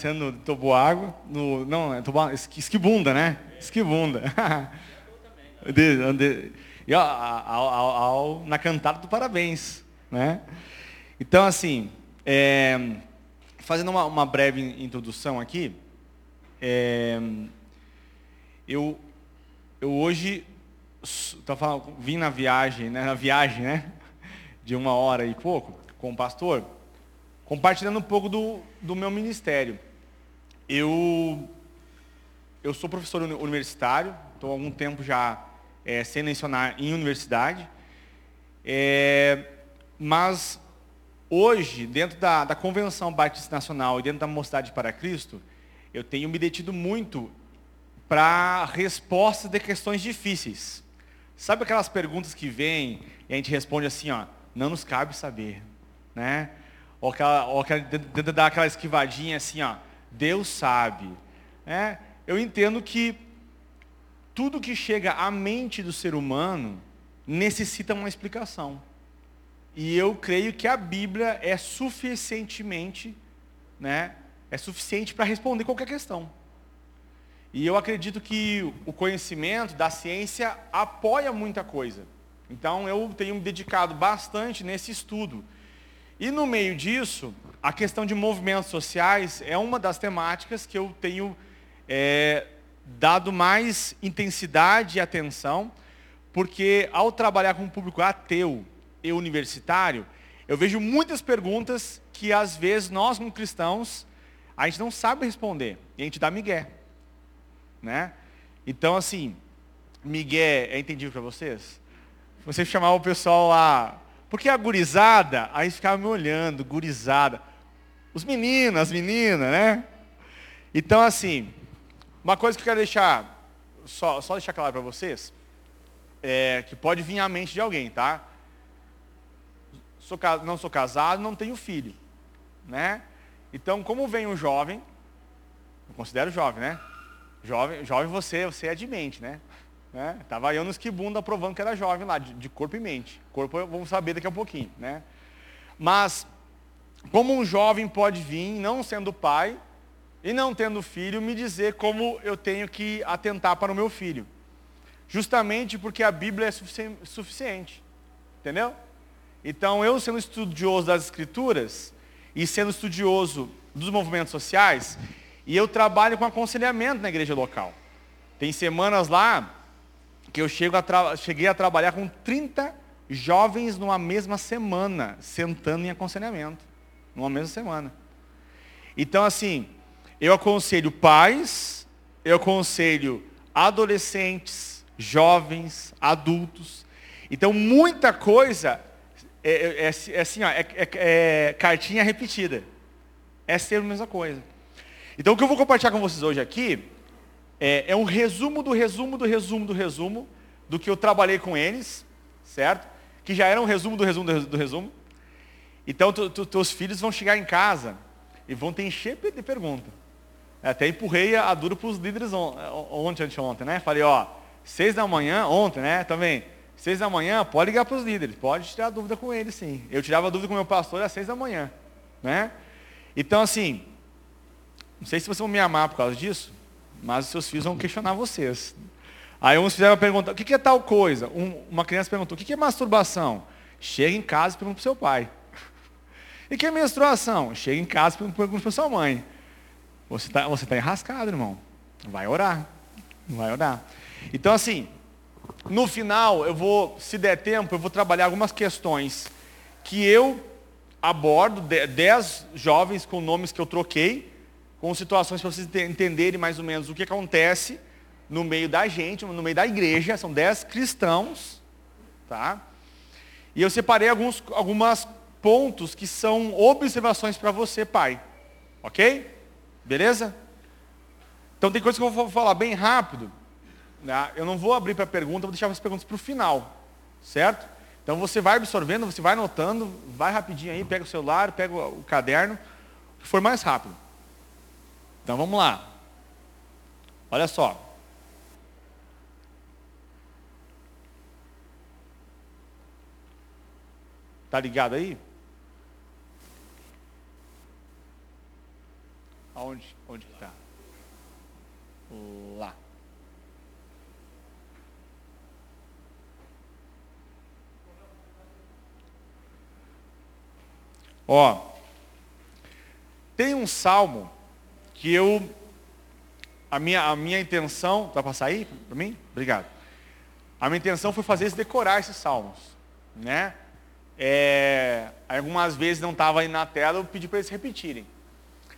descendo do toboágua, no, não, é esquibunda, né? Esquibunda. e, ao, ao, ao, na cantada do parabéns, né? Então, assim, é, fazendo uma, uma, breve introdução aqui, é, eu, eu hoje falando, vim na viagem, né, na viagem, né, de uma hora e pouco, com o pastor, compartilhando um pouco do, do meu ministério. Eu, eu sou professor universitário, estou há algum tempo já é, sem lecionar em universidade, é, mas hoje, dentro da, da Convenção Batista Nacional e dentro da Mocidade para Cristo, eu tenho me detido muito para respostas de questões difíceis. Sabe aquelas perguntas que vêm e a gente responde assim, ó, não nos cabe saber, né? Ou aquela, ou aquela dar aquela esquivadinha assim, ó, Deus sabe. É, eu entendo que tudo que chega à mente do ser humano necessita uma explicação. E eu creio que a Bíblia é suficientemente, né, é suficiente para responder qualquer questão. E eu acredito que o conhecimento da ciência apoia muita coisa. Então eu tenho me dedicado bastante nesse estudo. E no meio disso, a questão de movimentos sociais é uma das temáticas que eu tenho é, dado mais intensidade e atenção, porque ao trabalhar com um público ateu e universitário, eu vejo muitas perguntas que às vezes nós como cristãos, a gente não sabe responder, e a gente dá migué. Né? Então, assim, Miguel, é entendível para vocês? Você chamava o pessoal lá, porque a gurizada, aí ficava me olhando, gurizada. Os meninos, as meninas, né? Então, assim, uma coisa que eu quero deixar, só, só deixar claro para vocês, é que pode vir à mente de alguém, tá? Sou, não sou casado, não tenho filho, né? Então, como vem um jovem, eu considero jovem, né? Jovem, jovem você, você é de mente, né? Né? Tava eu no esquibunda provando que era jovem lá, de, de corpo e mente. Corpo vamos saber daqui a pouquinho, né? Mas, como um jovem pode vir, não sendo pai, e não tendo filho, me dizer como eu tenho que atentar para o meu filho. Justamente porque a Bíblia é sufici suficiente. Entendeu? Então, eu sendo estudioso das Escrituras e sendo estudioso dos movimentos sociais, e eu trabalho com aconselhamento na igreja local. Tem semanas lá que eu a cheguei a trabalhar com 30 jovens numa mesma semana, sentando em aconselhamento. Numa mesma semana. Então, assim, eu aconselho pais, eu aconselho adolescentes, jovens, adultos. Então, muita coisa é, é, é, é assim, ó, é, é, é cartinha repetida. É sempre a mesma coisa. Então o que eu vou compartilhar com vocês hoje aqui é, é um resumo do resumo do resumo do resumo do que eu trabalhei com eles, certo? Que já era um resumo do resumo do resumo. Então tu, tu, teus filhos vão chegar em casa e vão te encher de pergunta. Até empurrei a dura para os líderes ontem, anteontem, né? Falei, ó, seis da manhã, ontem, né? Também, seis da manhã, pode ligar para os líderes, pode tirar dúvida com eles, sim. Eu tirava dúvida com o meu pastor às seis da manhã, né? Então, assim, não sei se vocês vão me amar por causa disso, mas os seus filhos vão questionar vocês. Aí uns fizeram a pergunta, o que é tal coisa? Um, uma criança perguntou, o que é masturbação? Chega em casa e pergunta para o seu pai. E que é menstruação? Chega em casa e pergunta para sua mãe. Você está você tá enrascado, irmão. Vai orar. Vai orar. Então, assim, no final, eu vou, se der tempo, eu vou trabalhar algumas questões que eu abordo, dez jovens com nomes que eu troquei, com situações para vocês entenderem mais ou menos o que acontece no meio da gente, no meio da igreja, são dez cristãos, tá? E eu separei alguns algumas pontos que são observações para você, pai. Ok? Beleza? Então tem coisas que eu vou falar bem rápido. Né? Eu não vou abrir para pergunta, vou deixar as perguntas para o final. Certo? Então você vai absorvendo, você vai anotando, vai rapidinho aí, pega o celular, pega o caderno, que for mais rápido. Então vamos lá. Olha só. Tá ligado aí? Aonde? Onde que está? Lá. Ó, tem um salmo que eu a minha, a minha intenção, dá para sair para mim? Obrigado. A minha intenção foi fazer eles decorar esses salmos, né? É, algumas vezes não estava aí na tela, eu pedi para eles repetirem.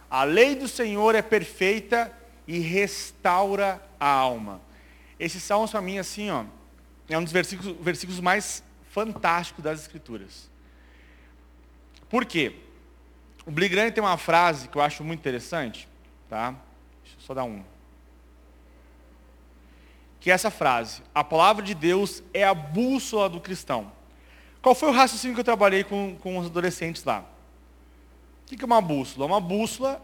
A lei do Senhor é perfeita e restaura a alma. Esse salmo para mim assim, ó, é um dos versículos, versículos mais fantásticos das Escrituras. Por quê? O Bligrani tem uma frase que eu acho muito interessante, tá? Deixa eu só dar um. Que é essa frase: A palavra de Deus é a bússola do cristão. Qual foi o raciocínio que eu trabalhei com, com os adolescentes lá? O que é uma bússola? Uma bússola,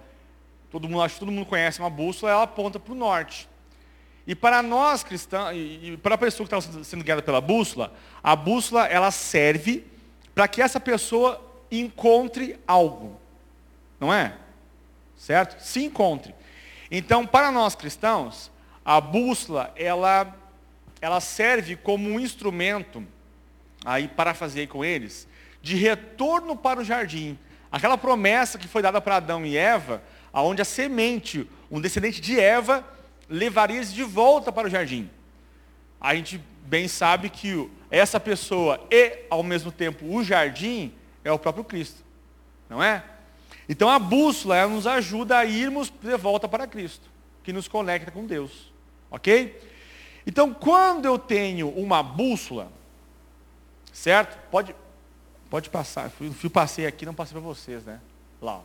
todo mundo, acho que todo mundo conhece uma bússola, ela aponta para o norte. E para nós cristãos, e para a pessoa que está sendo guiada pela bússola, a bússola ela serve para que essa pessoa encontre algo. Não é? Certo? Se encontre. Então, para nós cristãos, a bússola, ela, ela serve como um instrumento, aí para fazer com eles, de retorno para o jardim. Aquela promessa que foi dada para Adão e Eva, aonde a semente, um descendente de Eva, levaria eles de volta para o jardim. A gente bem sabe que essa pessoa e, ao mesmo tempo, o jardim, é o próprio Cristo. Não é? Então a bússola ela nos ajuda a irmos de volta para Cristo, que nos conecta com Deus. Ok? Então quando eu tenho uma bússola, certo? Pode, pode passar. Eu fui, passei aqui, não passei para vocês, né? Lá.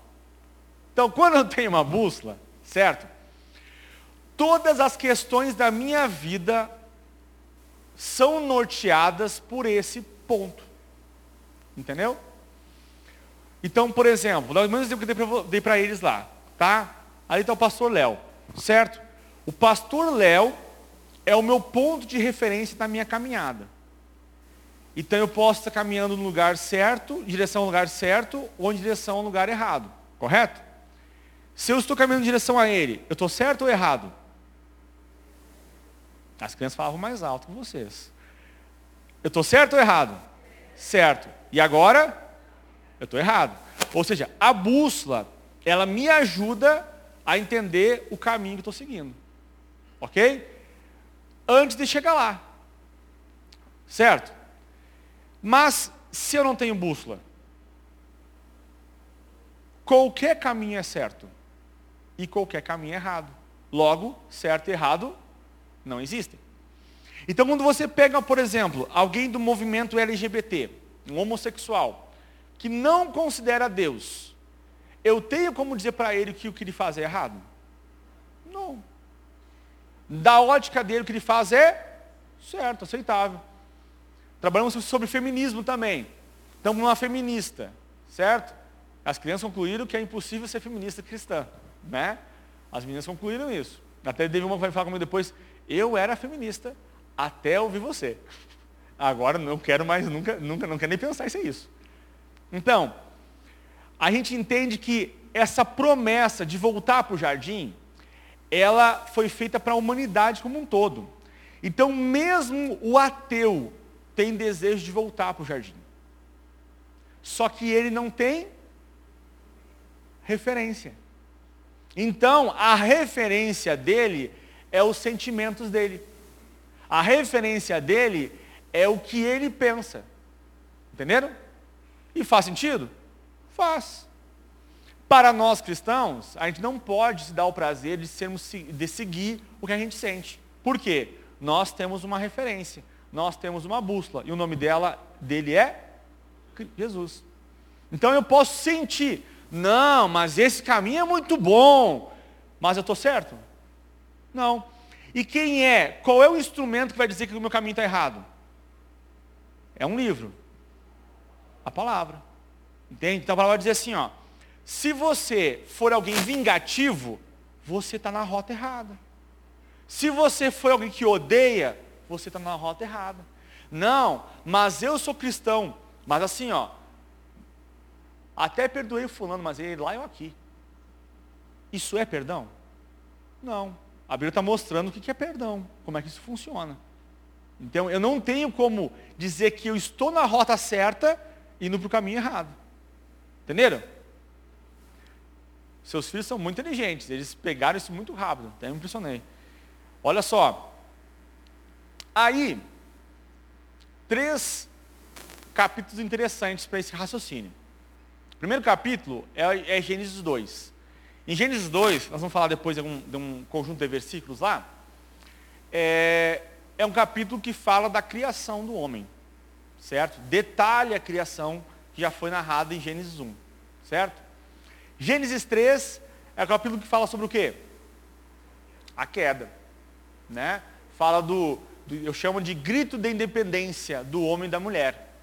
Então quando eu tenho uma bússola, certo? Todas as questões da minha vida são norteadas por esse ponto. Entendeu? Então, por exemplo, nós exemplo que eu dei para eles lá, tá? Ali está o pastor Léo, certo? O pastor Léo é o meu ponto de referência na minha caminhada. Então eu posso estar caminhando no lugar certo, direção ao lugar certo, ou em direção ao lugar errado. Correto? Se eu estou caminhando em direção a ele, eu estou certo ou errado? As crianças falavam mais alto que vocês. Eu estou certo ou errado? Certo. E agora? Eu estou errado. Ou seja, a bússola, ela me ajuda a entender o caminho que estou seguindo. Ok? Antes de chegar lá. Certo? Mas, se eu não tenho bússola, qualquer caminho é certo e qualquer caminho é errado. Logo, certo e errado não existem. Então, quando você pega, por exemplo, alguém do movimento LGBT, um homossexual, que não considera Deus, eu tenho como dizer para ele que o que ele faz é errado? Não. Da ótica dele, o que ele faz é certo, aceitável. Trabalhamos sobre feminismo também. Estamos numa feminista, certo? As crianças concluíram que é impossível ser feminista cristã, né? As meninas concluíram isso. Até teve uma que vai falar comigo depois, eu era feminista até ouvir você. Agora não quero mais, nunca, nunca, não quero nem pensar em isso. Então, a gente entende que essa promessa de voltar para o jardim, ela foi feita para a humanidade como um todo. Então, mesmo o ateu tem desejo de voltar para o jardim. Só que ele não tem referência. Então, a referência dele é os sentimentos dele. A referência dele é o que ele pensa. Entenderam? E faz sentido? Faz. Para nós cristãos, a gente não pode se dar o prazer de, sermos, de seguir o que a gente sente. Por quê? Nós temos uma referência, nós temos uma bússola, e o nome dela, dele é Jesus. Então eu posso sentir, não, mas esse caminho é muito bom, mas eu estou certo? Não. E quem é? Qual é o instrumento que vai dizer que o meu caminho está errado? É um livro a palavra. Entende? Então a palavra diz assim, ó. Se você for alguém vingativo, você está na rota errada. Se você for alguém que odeia, você está na rota errada. Não, mas eu sou cristão. Mas assim, ó. Até perdoei o fulano, mas ele lá eu aqui. Isso é perdão? Não. A Bíblia está mostrando o que é perdão, como é que isso funciona. Então, eu não tenho como dizer que eu estou na rota certa indo para o caminho errado. Entenderam? Seus filhos são muito inteligentes, eles pegaram isso muito rápido, até me impressionei. Olha só. Aí, três capítulos interessantes para esse raciocínio. O primeiro capítulo é, é Gênesis 2. Em Gênesis 2, nós vamos falar depois de um, de um conjunto de versículos lá, é, é um capítulo que fala da criação do homem, certo? Detalha a criação que já foi narrada em Gênesis 1, certo? Gênesis 3 é o capítulo que fala sobre o quê? A queda, né? Fala do, do eu chamo de grito de independência do homem e da mulher.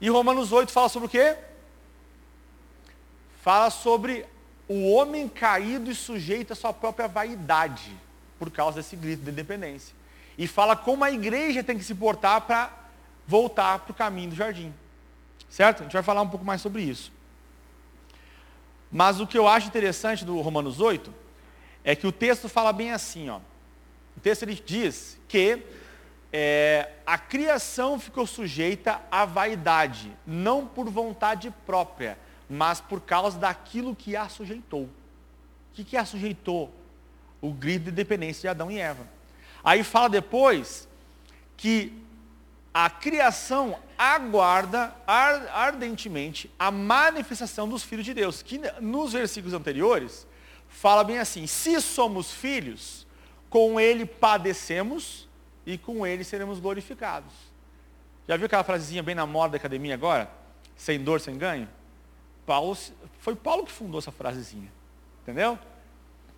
E Romanos 8 fala sobre o quê? Fala sobre o homem caído e sujeito à sua própria vaidade, por causa desse grito de independência. E fala como a igreja tem que se portar para voltar para o caminho do jardim. Certo? A gente vai falar um pouco mais sobre isso. Mas o que eu acho interessante do Romanos 8 é que o texto fala bem assim, ó. O texto ele diz que é, a criação ficou sujeita à vaidade, não por vontade própria, mas por causa daquilo que a sujeitou. O que, que a sujeitou? O grito de dependência de Adão e Eva. Aí fala depois que a criação aguarda ardentemente a manifestação dos filhos de Deus, que nos versículos anteriores fala bem assim: se somos filhos, com ele padecemos e com ele seremos glorificados. Já viu aquela frasezinha bem na moda da academia agora? Sem dor, sem ganho? Paulo, foi Paulo que fundou essa frasezinha. Entendeu?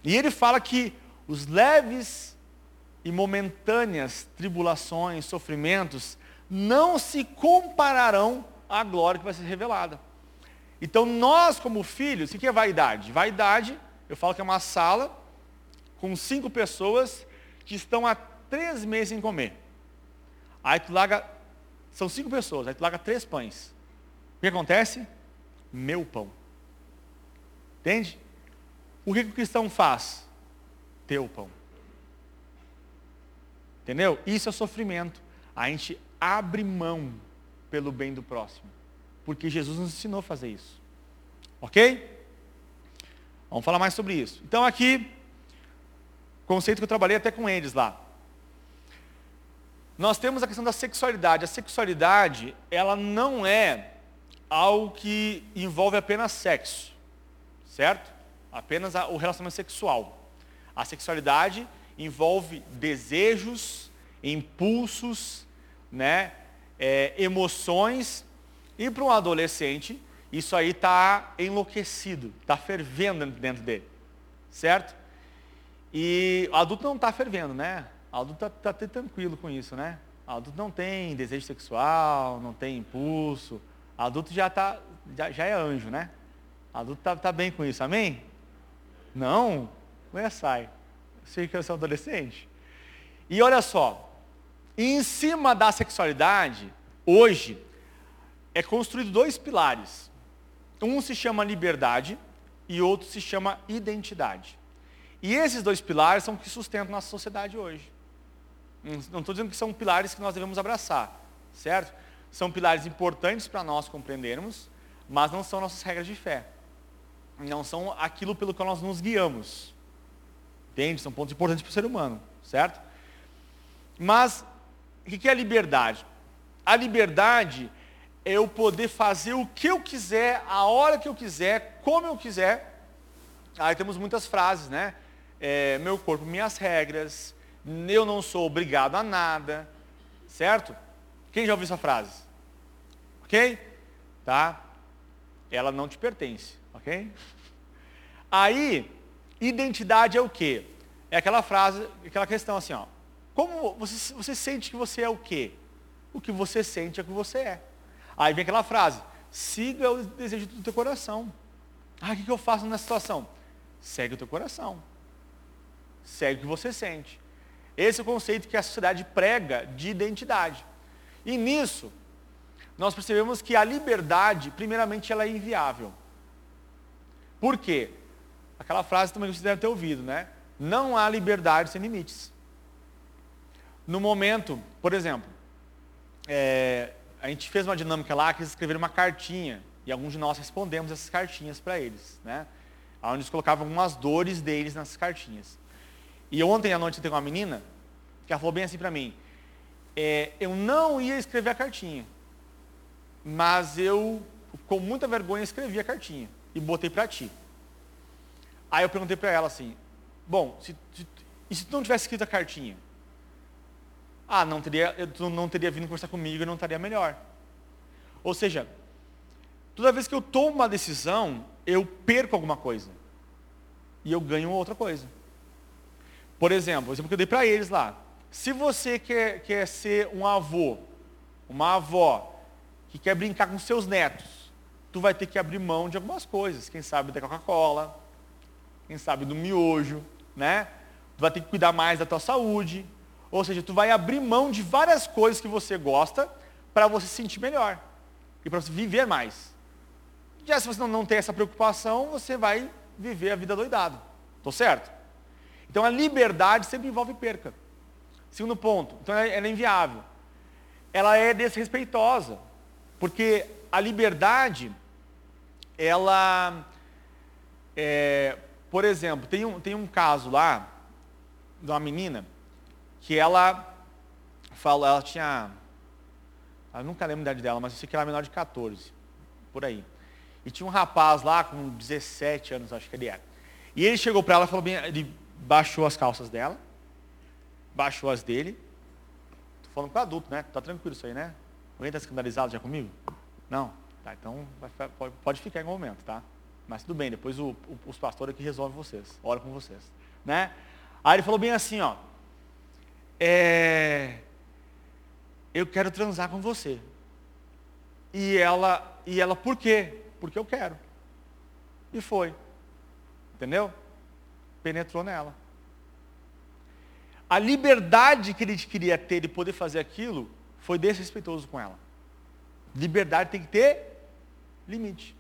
E ele fala que os leves e momentâneas tribulações, sofrimentos, não se compararão à glória que vai ser revelada. Então nós, como filhos, o que é vaidade? Vaidade, eu falo que é uma sala com cinco pessoas que estão há três meses sem comer. Aí tu larga, são cinco pessoas, aí tu larga três pães. O que acontece? Meu pão. Entende? O que o cristão faz? Teu pão. Entendeu? Isso é sofrimento. A gente abre mão pelo bem do próximo. Porque Jesus nos ensinou a fazer isso. Ok? Vamos falar mais sobre isso. Então aqui, conceito que eu trabalhei até com eles lá. Nós temos a questão da sexualidade. A sexualidade, ela não é algo que envolve apenas sexo, certo? Apenas o relacionamento sexual. A sexualidade envolve desejos, impulsos, né, é, emoções, e para um adolescente, isso aí está enlouquecido, está fervendo dentro dele, certo? E o adulto não está fervendo, né? O adulto está tá tranquilo com isso, né? O adulto não tem desejo sexual, não tem impulso. O adulto já, tá, já, já é anjo, né? O adulto está tá bem com isso, amém? Não, não é sai. Sei que sou adolescente. E olha só, em cima da sexualidade, hoje, é construído dois pilares. Um se chama liberdade e outro se chama identidade. E esses dois pilares são que sustentam nossa sociedade hoje. Não estou dizendo que são pilares que nós devemos abraçar, certo? São pilares importantes para nós compreendermos, mas não são nossas regras de fé. Não são aquilo pelo qual nós nos guiamos. Entende? São pontos importantes para o ser humano, certo? Mas o que é liberdade? A liberdade é eu poder fazer o que eu quiser, a hora que eu quiser, como eu quiser. Aí temos muitas frases, né? É, meu corpo, minhas regras, eu não sou obrigado a nada, certo? Quem já ouviu essa frase? Ok? Tá? Ela não te pertence, ok? Aí, identidade é o quê? É aquela frase, aquela questão assim, ó. Como você, você sente que você é o quê? O que você sente é o que você é. Aí vem aquela frase, siga o desejo do teu coração. Ah, o que, que eu faço nessa situação? Segue o teu coração. Segue o que você sente. Esse é o conceito que a sociedade prega de identidade. E nisso, nós percebemos que a liberdade, primeiramente, ela é inviável. Por quê? Aquela frase também você deve ter ouvido, né? Não há liberdade sem limites. No momento, por exemplo, é, a gente fez uma dinâmica lá que eles escreveram uma cartinha e alguns de nós respondemos essas cartinhas para eles, né? Onde eles colocavam algumas dores deles nessas cartinhas. E ontem à noite eu tenho uma menina que ela falou bem assim para mim, é, eu não ia escrever a cartinha, mas eu, com muita vergonha, escrevi a cartinha e botei para ti. Aí eu perguntei para ela assim, bom, se, se, e se tu não tivesse escrito a cartinha? Ah, não teria, tu não teria vindo conversar comigo e não estaria melhor. Ou seja, toda vez que eu tomo uma decisão, eu perco alguma coisa. E eu ganho outra coisa. Por exemplo, o exemplo que eu dei para eles lá. Se você quer, quer ser um avô, uma avó, que quer brincar com seus netos, tu vai ter que abrir mão de algumas coisas. Quem sabe da Coca-Cola, quem sabe do miojo, né? Tu vai ter que cuidar mais da tua saúde. Ou seja, tu vai abrir mão de várias coisas que você gosta para você se sentir melhor. E para você viver mais. Já se você não, não tem essa preocupação, você vai viver a vida doidado. Estou certo? Então a liberdade sempre envolve perca. Segundo ponto, então ela é inviável. Ela é desrespeitosa. Porque a liberdade, ela, é, por exemplo, tem um, tem um caso lá, de uma menina, que ela falou, ela tinha, eu nunca lembro a idade dela, mas eu sei que ela é menor de 14, por aí. E tinha um rapaz lá com 17 anos, acho que ele era. E ele chegou para ela e falou bem, ele baixou as calças dela, baixou as dele. Tô falando com adulto, né? Tá tranquilo isso aí, né? Alguém está escandalizado já comigo? Não? Tá, então pode, ficar em algum momento, tá? Mas tudo bem, depois o, o, os pastores aqui resolvem vocês, olha com vocês. Né? Aí ele falou bem assim, ó. É, eu quero transar com você. E ela, e ela, por quê? Porque eu quero. E foi. Entendeu? Penetrou nela. A liberdade que ele queria ter de poder fazer aquilo foi desrespeitoso com ela. Liberdade tem que ter limite.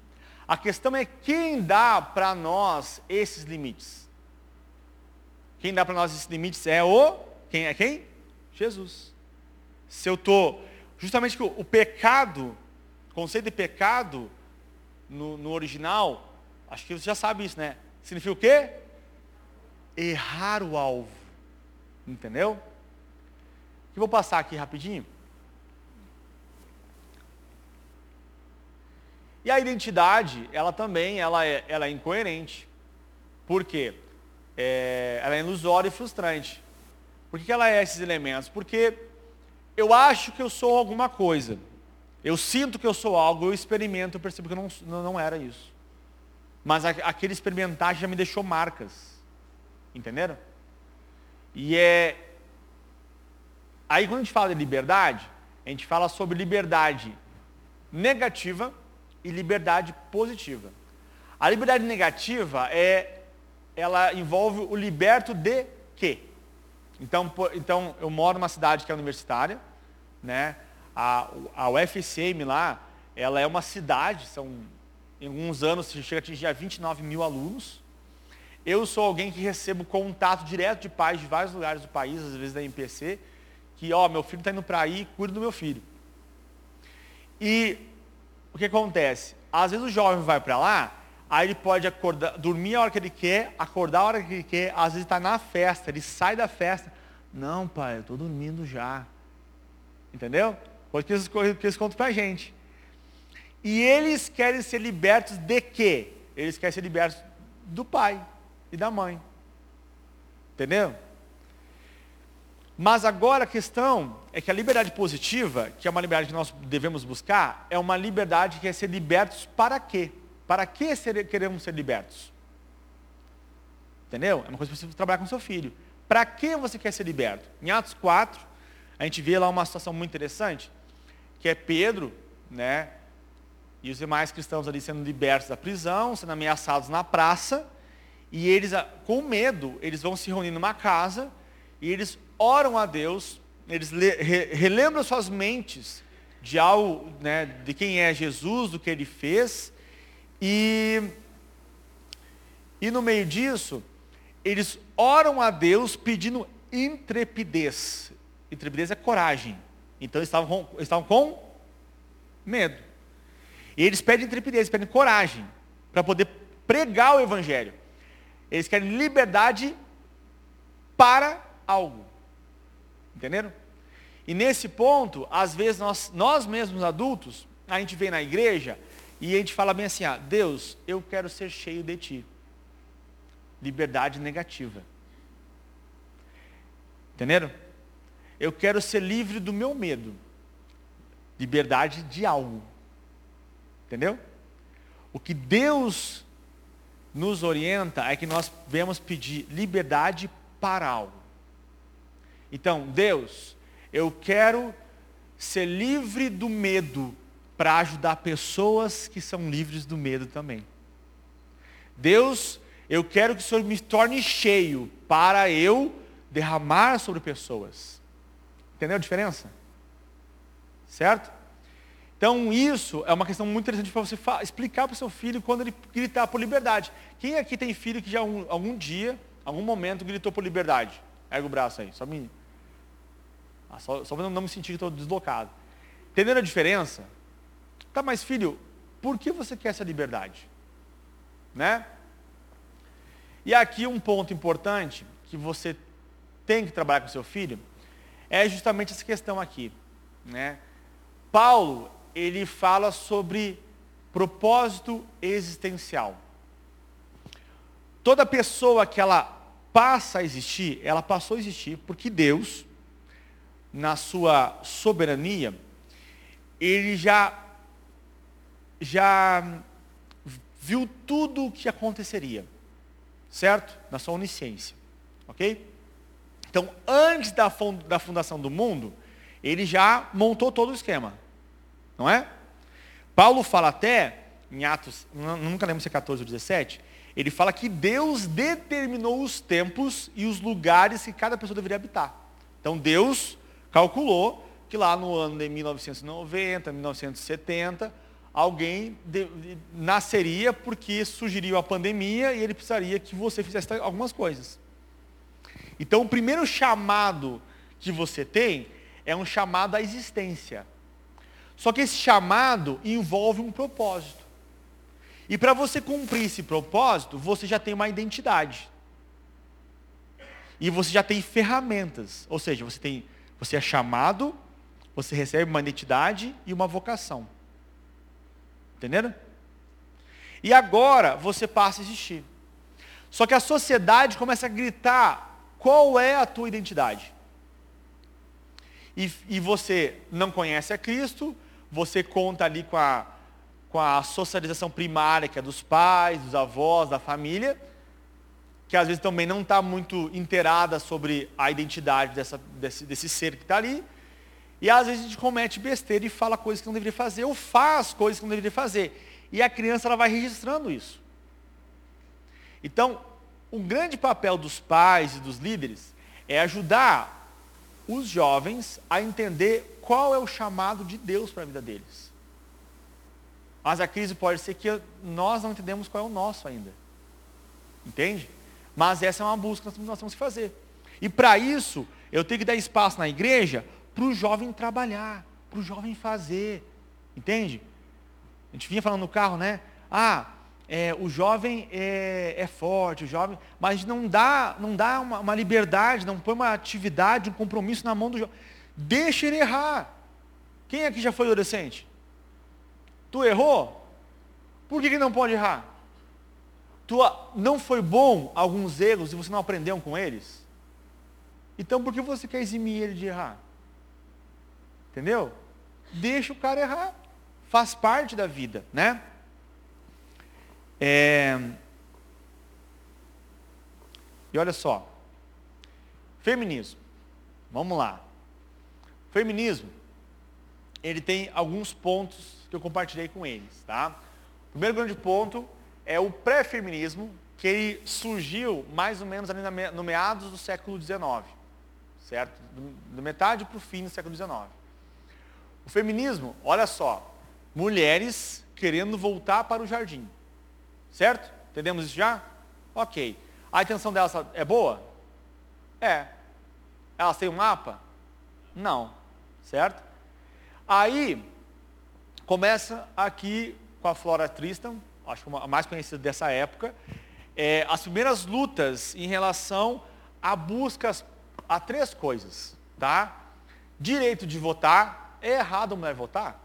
A questão é quem dá para nós esses limites. Quem dá para nós esses limites é o quem é quem? Jesus. Se eu estou. Justamente que o, o, pecado, o conceito de pecado no, no, original, acho que você já sabe isso, né? Significa o quê? Errar o alvo. Entendeu? Eu vou passar aqui rapidinho. E a identidade, ela também ela é, ela é incoerente. Por quê? É, ela é ilusória e frustrante. Por que ela é esses elementos? Porque eu acho que eu sou alguma coisa. Eu sinto que eu sou algo, eu experimento, eu percebo que eu não, não era isso. Mas aquele experimentar já me deixou marcas. Entenderam? E é. Aí quando a gente fala de liberdade, a gente fala sobre liberdade negativa e liberdade positiva. A liberdade negativa é, ela envolve o liberto de quê? Então, por, então eu moro numa cidade que é universitária, né? A, a UFCM lá, ela é uma cidade, são em alguns anos chega a atingir a 29 mil alunos. Eu sou alguém que recebo contato direto de pais de vários lugares do país, às vezes da MPC, que, ó, meu filho está indo para aí, cuida do meu filho. E o que acontece? Às vezes o jovem vai para lá, aí ele pode acordar, dormir a hora que ele quer, acordar a hora que ele quer, às vezes está na festa, ele sai da festa. Não, pai, eu estou dormindo já. Entendeu? Coisa que eles, que eles contam para a gente. E eles querem ser libertos de quê? Eles querem ser libertos do pai e da mãe. Entendeu? Mas agora a questão é que a liberdade positiva, que é uma liberdade que nós devemos buscar, é uma liberdade que é ser libertos para quê? Para que ser, queremos ser libertos? Entendeu? É uma coisa para você trabalhar com seu filho. Para que você quer ser liberto? Em Atos 4, a gente vê lá uma situação muito interessante, que é Pedro, né, e os demais cristãos ali sendo libertos da prisão, sendo ameaçados na praça, e eles, com medo, eles vão se reunir numa casa, e eles oram a Deus, eles relembram suas mentes de algo, né, de quem é Jesus, do que ele fez, e, E no meio disso, eles oram a Deus pedindo intrepidez. Intrepidez é coragem. Então eles estavam com, eles estavam com medo. E eles pedem intrepidez, eles pedem coragem para poder pregar o evangelho. Eles querem liberdade para algo. Entenderam? E nesse ponto, às vezes nós, nós mesmos adultos, a gente vem na igreja e a gente fala bem assim, ah, Deus, eu quero ser cheio de ti. Liberdade negativa. Entenderam? Eu quero ser livre do meu medo. Liberdade de algo. Entendeu? O que Deus nos orienta é que nós devemos pedir liberdade para algo. Então, Deus, eu quero ser livre do medo para ajudar pessoas que são livres do medo também. Deus, eu quero que o Senhor me torne cheio para eu derramar sobre pessoas. Entendeu a diferença? Certo? Então isso é uma questão muito interessante para você explicar para o seu filho quando ele gritar por liberdade. Quem aqui tem filho que já um, algum dia, algum momento gritou por liberdade? Erga o braço aí, só me. Ah, só, só não, me sentir que estou deslocado. Entendendo a diferença? Tá, mas filho, por que você quer essa liberdade? Né? E aqui um ponto importante que você tem que trabalhar com seu filho é justamente essa questão aqui, né? Paulo, ele fala sobre propósito existencial. Toda pessoa que ela passa a existir, ela passou a existir porque Deus, na sua soberania, ele já já viu tudo o que aconteceria, certo? Na sua onisciência, ok? Então, antes da fundação do mundo, ele já montou todo o esquema, não é? Paulo fala até, em Atos, nunca lembro se é 14 ou 17, ele fala que Deus determinou os tempos e os lugares que cada pessoa deveria habitar. Então Deus calculou que lá no ano de 1990, 1970, alguém de, de, nasceria porque surgiria a pandemia e ele precisaria que você fizesse algumas coisas. Então, o primeiro chamado que você tem é um chamado à existência. Só que esse chamado envolve um propósito. E para você cumprir esse propósito, você já tem uma identidade. E você já tem ferramentas. Ou seja, você, tem, você é chamado, você recebe uma identidade e uma vocação. Entenderam? E agora você passa a existir. Só que a sociedade começa a gritar qual é a tua identidade. E, e você não conhece a Cristo, você conta ali com a, com a socialização primária, que é dos pais, dos avós, da família, que às vezes também não está muito inteirada sobre a identidade dessa, desse, desse ser que está ali. E às vezes a gente comete besteira e fala coisas que não deveria fazer, ou faz coisas que não deveria fazer. E a criança ela vai registrando isso. Então, um grande papel dos pais e dos líderes é ajudar os jovens a entender qual é o chamado de Deus para a vida deles. Mas a crise pode ser que nós não entendemos qual é o nosso ainda. Entende? Mas essa é uma busca que nós temos que fazer. E para isso, eu tenho que dar espaço na igreja para o jovem trabalhar, para o jovem fazer. Entende? A gente vinha falando no carro, né? Ah, é, o jovem é, é, forte, o jovem, mas não dá, não dá uma, uma, liberdade, não põe uma atividade, um compromisso na mão do jovem. Deixa ele errar. Quem aqui já foi adolescente? Tu errou? Por que, que não pode errar? Tu não foi bom alguns erros e você não aprendeu com eles? Então por que você quer eximir ele de errar? Entendeu? Deixa o cara errar. Faz parte da vida, né? É... E olha só. Feminismo. Vamos lá. Feminismo, ele tem alguns pontos que eu compartilhei com eles, tá? O primeiro grande ponto é o pré-feminismo, que ele surgiu mais ou menos ali no meados do século XIX, certo? Do metade para o fim do século XIX. O feminismo, olha só, mulheres querendo voltar para o jardim. Certo? Entendemos isso já? Ok. A intenção delas é boa? É. Elas têm um mapa? Não. Certo? Aí, começa aqui com a Flora Tristan, acho que a mais conhecida dessa época, é, as primeiras lutas em relação a buscas a três coisas, tá? Direito de votar, é errado a mulher votar?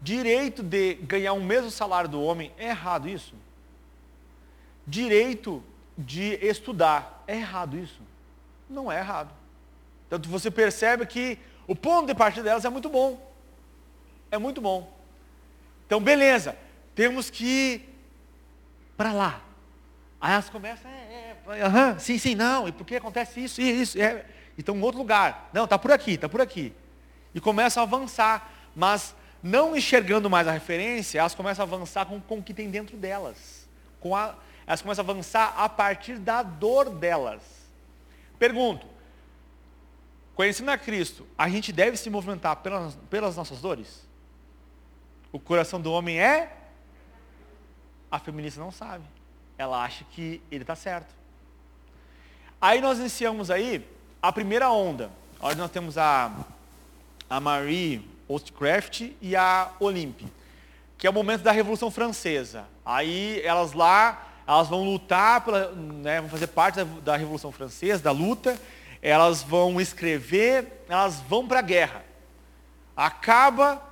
Direito de ganhar o mesmo salário do homem, é errado isso? Direito de estudar, é errado isso? Não é errado. Tanto você percebe que o ponto de partida delas é muito bom. É muito bom. Então, beleza, temos que ir para lá. Aí elas começam, é, é, uhum, sim, sim, não, e por que acontece isso, isso, é, então em outro lugar. Não, está por aqui, está por aqui. E começam a avançar, mas não enxergando mais a referência, elas começam a avançar com, com o que tem dentro delas. Com a, elas começam a avançar a partir da dor delas. Pergunto, conhecendo a Cristo, a gente deve se movimentar pelas, pelas nossas dores? O coração do homem é? A feminista não sabe. Ela acha que ele está certo. Aí nós iniciamos aí a primeira onda. Onde nós temos a, a Marie Ostcraft e a Olympe, que é o momento da Revolução Francesa. Aí elas lá, elas vão lutar, pela, né, vão fazer parte da, da Revolução Francesa, da luta, elas vão escrever, elas vão para a guerra. Acaba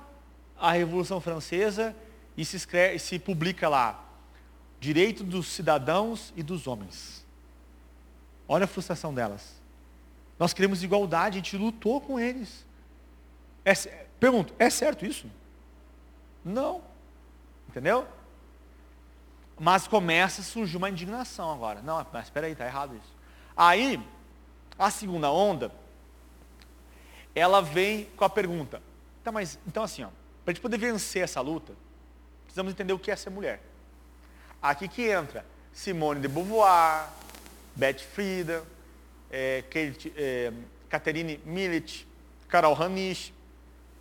a Revolução Francesa e se, escreve, se publica lá direito dos cidadãos e dos homens. Olha a frustração delas. Nós queremos igualdade, a gente lutou com eles. É, pergunto, é certo isso? Não. Entendeu? Mas começa a surgir uma indignação agora. Não, mas espera aí, está errado isso. Aí, a segunda onda, ela vem com a pergunta. Tá, mas, então assim, para a gente poder vencer essa luta, precisamos entender o que é ser mulher. Aqui que entra Simone de Beauvoir, Beth Friedan, é, Kate, é, Catherine Millet, Carol Hanisch,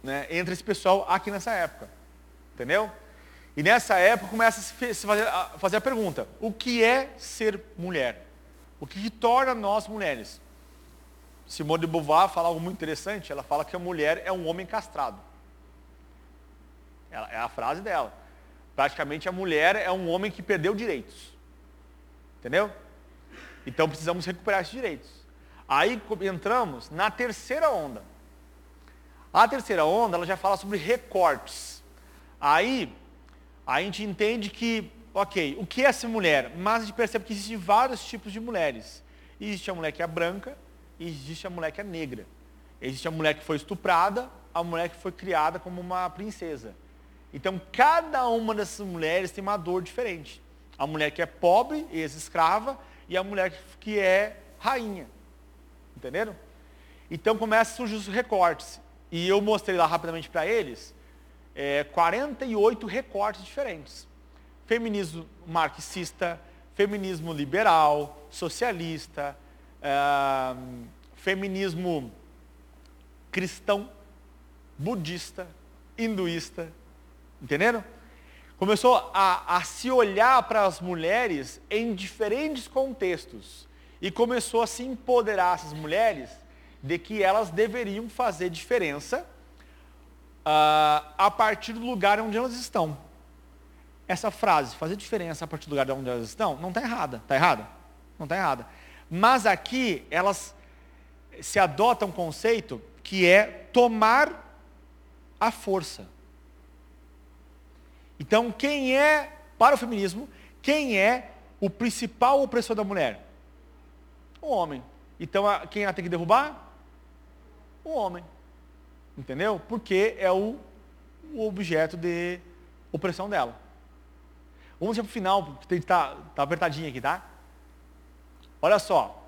né? entra esse pessoal aqui nessa época. Entendeu? E nessa época começa a se fazer, a fazer a pergunta, o que é ser mulher? O que torna nós mulheres? Simone de Beauvoir fala algo muito interessante, ela fala que a mulher é um homem castrado. Ela, é a frase dela. Praticamente a mulher é um homem que perdeu direitos. Entendeu? Então precisamos recuperar esses direitos. Aí entramos na terceira onda. A terceira onda, ela já fala sobre recortes. Aí, a gente entende que, ok, o que é ser mulher? Mas a gente percebe que existem vários tipos de mulheres. Existe a mulher que é branca e existe a mulher que é negra. Existe a mulher que foi estuprada, a mulher que foi criada como uma princesa. Então, cada uma dessas mulheres tem uma dor diferente. A mulher que é pobre, ex-escrava, e a mulher que é rainha. Entenderam? Então, começa a surgir os recortes. E eu mostrei lá rapidamente para eles é, 48 recortes diferentes. Feminismo marxista, feminismo liberal, socialista, é, feminismo cristão, budista, hinduísta, Entenderam? Começou a, a se olhar para as mulheres em diferentes contextos. E começou a se empoderar essas mulheres de que elas deveriam fazer diferença uh, a partir do lugar onde elas estão. Essa frase, fazer diferença a partir do lugar onde elas estão, não está errada. Está errada? Não está errada. Mas aqui elas se adotam um conceito que é tomar a força. Então, quem é, para o feminismo, quem é o principal opressor da mulher? O homem. Então, quem ela tem que derrubar? O homem. Entendeu? Porque é o, o objeto de opressão dela. Vamos para o final, porque está tá apertadinho aqui, tá? Olha só.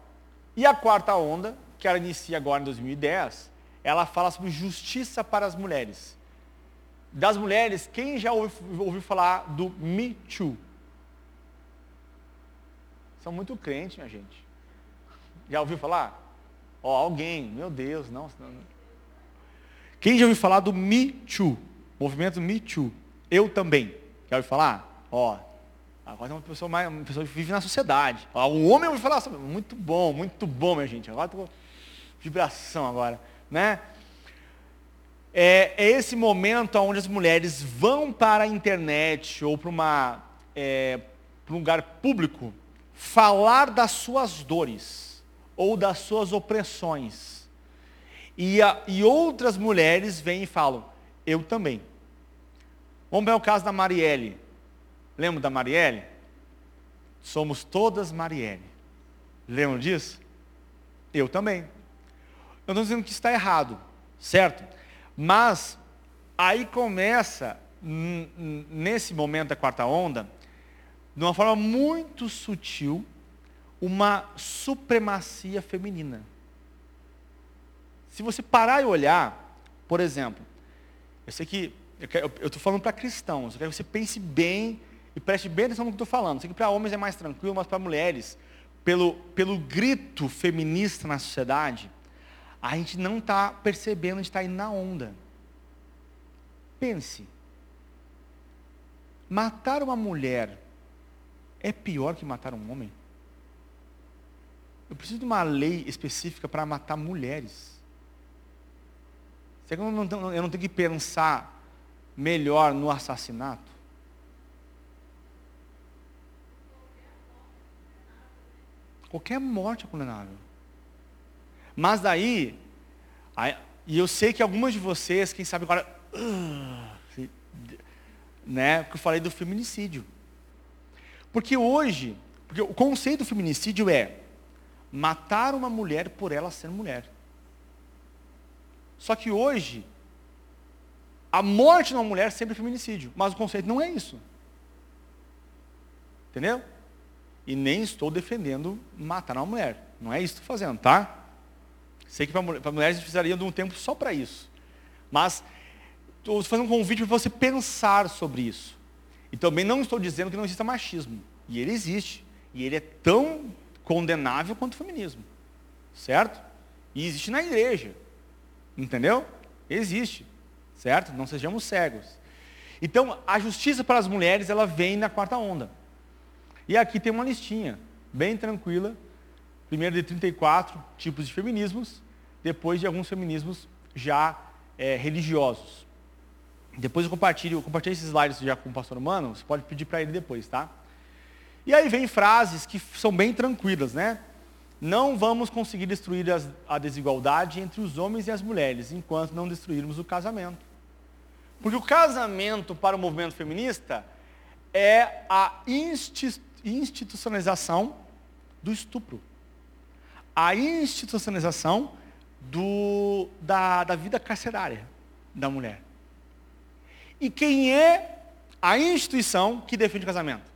E a quarta onda, que ela inicia agora em 2010, ela fala sobre justiça para as mulheres das mulheres, quem já ouviu, ouviu falar do Me Too? São muito crentes, minha gente. Já ouviu falar? Ó, oh, alguém, meu Deus, não. Quem já ouviu falar do Me Too? Movimento Me Too. Eu também. Já ouviu falar? Ó, Agora é uma pessoa, mais, uma pessoa que vive na sociedade. O homem vai falar sobre, muito bom, muito bom, minha gente. Agora estou vibração agora, né? É, é, esse momento onde as mulheres vão para a internet ou para, uma, é, para um lugar público falar das suas dores ou das suas opressões. E, a, e outras mulheres vêm e falam, eu também. Vamos ver o caso da Marielle. Lembra da Marielle? Somos todas Marielle. Lembram disso? Eu também. Eu não estou dizendo que está errado, certo? Mas aí começa, nesse momento da quarta onda, de uma forma muito sutil, uma supremacia feminina. Se você parar e olhar, por exemplo, eu sei que eu estou falando para cristãos, eu quero que você pense bem e preste bem atenção no que estou falando. Eu sei que para homens é mais tranquilo, mas para mulheres, pelo, pelo grito feminista na sociedade, a gente não está percebendo, a gente está indo na onda. Pense. Matar uma mulher é pior que matar um homem? Eu preciso de uma lei específica para matar mulheres. Será que eu não, eu não tenho que pensar melhor no assassinato? Qualquer morte é condenável. Mas daí, aí, e eu sei que algumas de vocês, quem sabe agora, uh, né, porque eu falei do feminicídio. Porque hoje, porque o conceito do feminicídio é matar uma mulher por ela ser mulher. Só que hoje, a morte de uma mulher sempre é feminicídio, mas o conceito não é isso. Entendeu? E nem estou defendendo matar uma mulher. Não é isso que estou fazendo, tá? Sei que para mulheres precisaria de um tempo só para isso. Mas estou fazendo um convite para você pensar sobre isso. E também não estou dizendo que não exista machismo. E ele existe. E ele é tão condenável quanto o feminismo. Certo? E existe na igreja. Entendeu? Existe. Certo? Não sejamos cegos. Então, a justiça para as mulheres, ela vem na quarta onda. E aqui tem uma listinha, bem tranquila. Primeiro de 34 tipos de feminismos, depois de alguns feminismos já é, religiosos. Depois eu compartilho, eu compartilho esses slides já com o pastor Humano, você pode pedir para ele depois, tá? E aí vem frases que são bem tranquilas, né? Não vamos conseguir destruir as, a desigualdade entre os homens e as mulheres, enquanto não destruirmos o casamento. Porque o casamento para o movimento feminista é a institucionalização do estupro. A institucionalização do, da, da vida carcerária da mulher. E quem é a instituição que defende o casamento?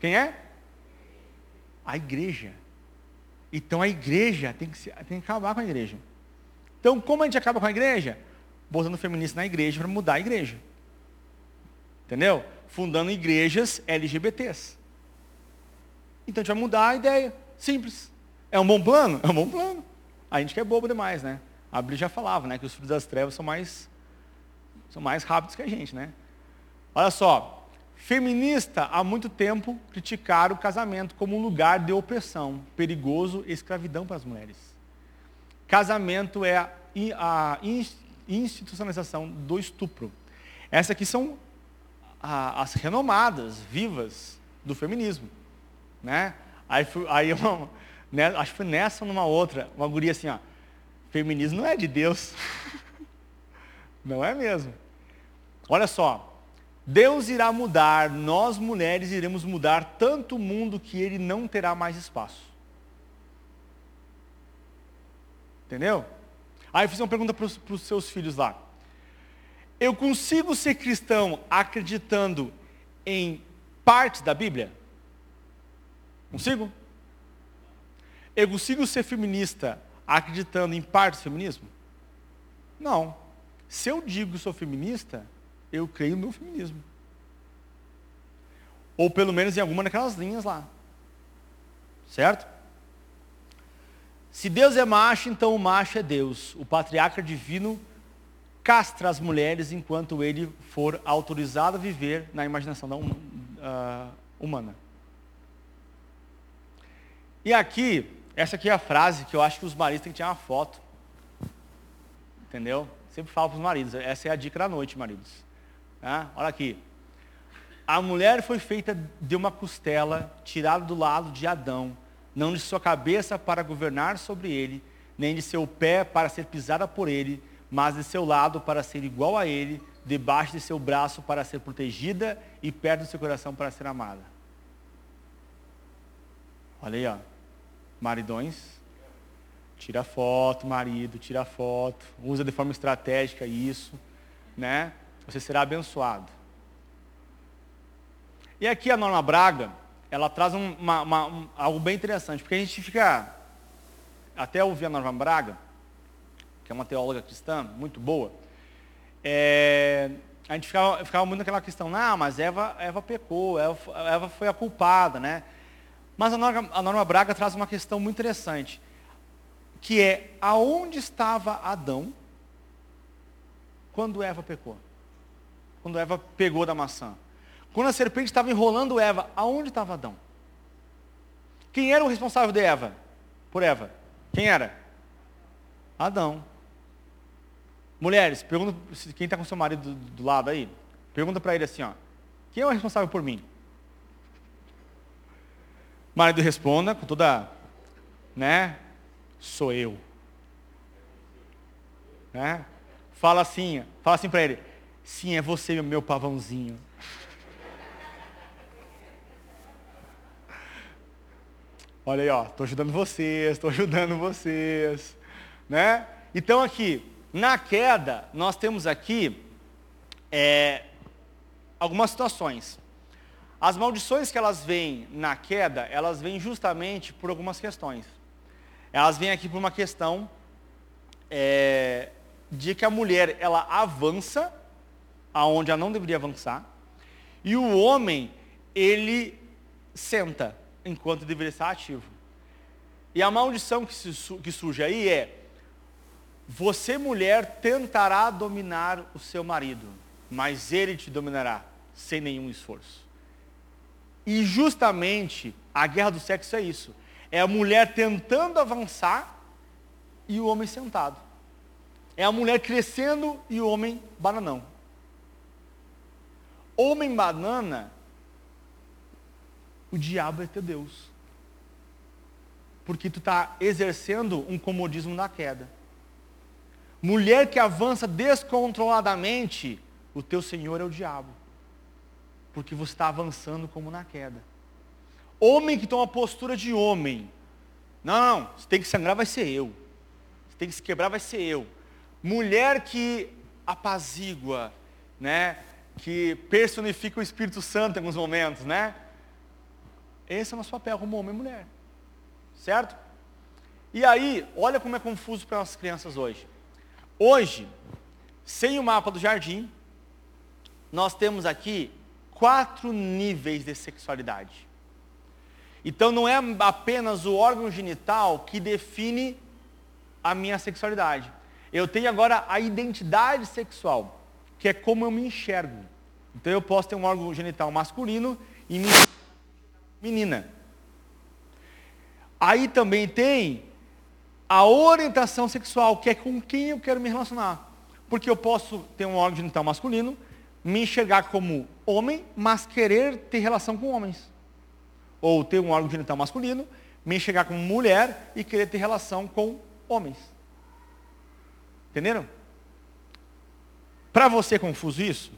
Quem é? A igreja. Então a igreja tem que, tem que acabar com a igreja. Então, como a gente acaba com a igreja? Botando feminista na igreja para mudar a igreja. Entendeu? Fundando igrejas LGBTs. Então a gente vai mudar a ideia. Simples. É um bom plano? É um bom plano. A gente que é bobo demais, né? A Bíblia já falava, né? Que os filhos das trevas são mais, são mais rápidos que a gente, né? Olha só. Feminista, há muito tempo, criticaram o casamento como um lugar de opressão, perigoso e escravidão para as mulheres. Casamento é a, institucionalização do estupro. Essas aqui são as renomadas, vivas, do feminismo. Né? Aí, aí né, acho que foi nessa ou numa outra, uma guria assim, ó, feminismo não é de Deus. não é mesmo. Olha só, Deus irá mudar, nós mulheres iremos mudar tanto o mundo que ele não terá mais espaço. Entendeu? Aí eu fiz uma pergunta para os seus filhos lá. Eu consigo ser cristão acreditando em partes da Bíblia? Consigo? Eu consigo ser feminista acreditando em partes do feminismo? Não. Se eu digo que sou feminista, eu creio no feminismo. Ou pelo menos em alguma daquelas linhas lá. Certo? Se Deus é macho, então o macho é Deus. O patriarca divino castra as mulheres enquanto ele for autorizado a viver na imaginação uh, humana. E aqui, essa aqui é a frase que eu acho que os maridos têm que tirar uma foto. Entendeu? Sempre falo para os maridos, essa é a dica da noite, maridos. Tá? Olha aqui. A mulher foi feita de uma costela tirada do lado de Adão, não de sua cabeça para governar sobre ele, nem de seu pé para ser pisada por ele, mas de seu lado para ser igual a ele, debaixo de seu braço para ser protegida e perto do seu coração para ser amada. Olha aí, ó. Maridões, tira foto, marido, tira foto, usa de forma estratégica isso, né? Você será abençoado. E aqui a Norma Braga, ela traz um, uma, uma, um, algo bem interessante, porque a gente fica, até ouvir a Norma Braga, que é uma teóloga cristã muito boa, é, a gente ficava, ficava, muito naquela questão, não, mas Eva, Eva pecou, Eva, Eva foi a culpada, né? Mas a norma, a norma Braga traz uma questão muito interessante, que é aonde estava Adão quando Eva pecou? Quando Eva pegou da maçã. Quando a serpente estava enrolando Eva, aonde estava Adão? Quem era o responsável de Eva? Por Eva? Quem era? Adão. Mulheres, pergunta quem está com seu marido do, do lado aí, pergunta para ele assim, ó, quem é o responsável por mim? Marido responda com toda, né? Sou eu. Né? Fala assim, fala assim para ele, sim, é você, meu pavãozinho. Olha aí, ó, estou ajudando vocês, estou ajudando vocês, né? Então aqui, na queda, nós temos aqui é, algumas situações. As maldições que elas vêm na queda, elas vêm justamente por algumas questões. Elas vêm aqui por uma questão é, de que a mulher ela avança aonde ela não deveria avançar e o homem ele senta enquanto deveria estar ativo. E a maldição que, se, que surge aí é você mulher tentará dominar o seu marido, mas ele te dominará sem nenhum esforço. E justamente a guerra do sexo é isso. É a mulher tentando avançar e o homem sentado. É a mulher crescendo e o homem bananão. Homem banana, o diabo é teu Deus. Porque tu está exercendo um comodismo na queda. Mulher que avança descontroladamente, o teu Senhor é o diabo porque você está avançando como na queda. Homem que toma postura de homem. Não, não, se tem que sangrar vai ser eu. Se tem que se quebrar vai ser eu. Mulher que apazigua, né? Que personifica o Espírito Santo em alguns momentos, né? Esse é o nosso papel como homem e mulher. Certo? E aí, olha como é confuso para as crianças hoje. Hoje, sem o mapa do jardim, nós temos aqui quatro níveis de sexualidade. Então não é apenas o órgão genital que define a minha sexualidade. Eu tenho agora a identidade sexual, que é como eu me enxergo. Então eu posso ter um órgão genital masculino e menina. Aí também tem a orientação sexual, que é com quem eu quero me relacionar. Porque eu posso ter um órgão genital masculino, me enxergar como homem, mas querer ter relação com homens. Ou ter um órgão genital masculino, me enxergar como mulher e querer ter relação com homens. Entenderam? Para você é confuso isso?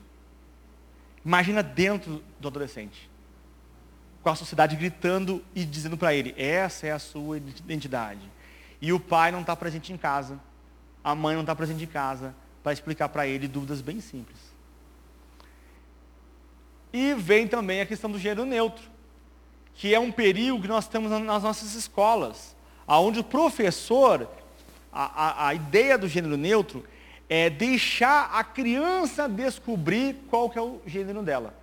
Imagina dentro do adolescente. Com a sociedade gritando e dizendo para ele, essa é a sua identidade. E o pai não está presente em casa. A mãe não está presente em casa para explicar para ele dúvidas bem simples. E vem também a questão do gênero neutro, que é um período que nós temos nas nossas escolas, onde o professor, a, a, a ideia do gênero neutro é deixar a criança descobrir qual que é o gênero dela.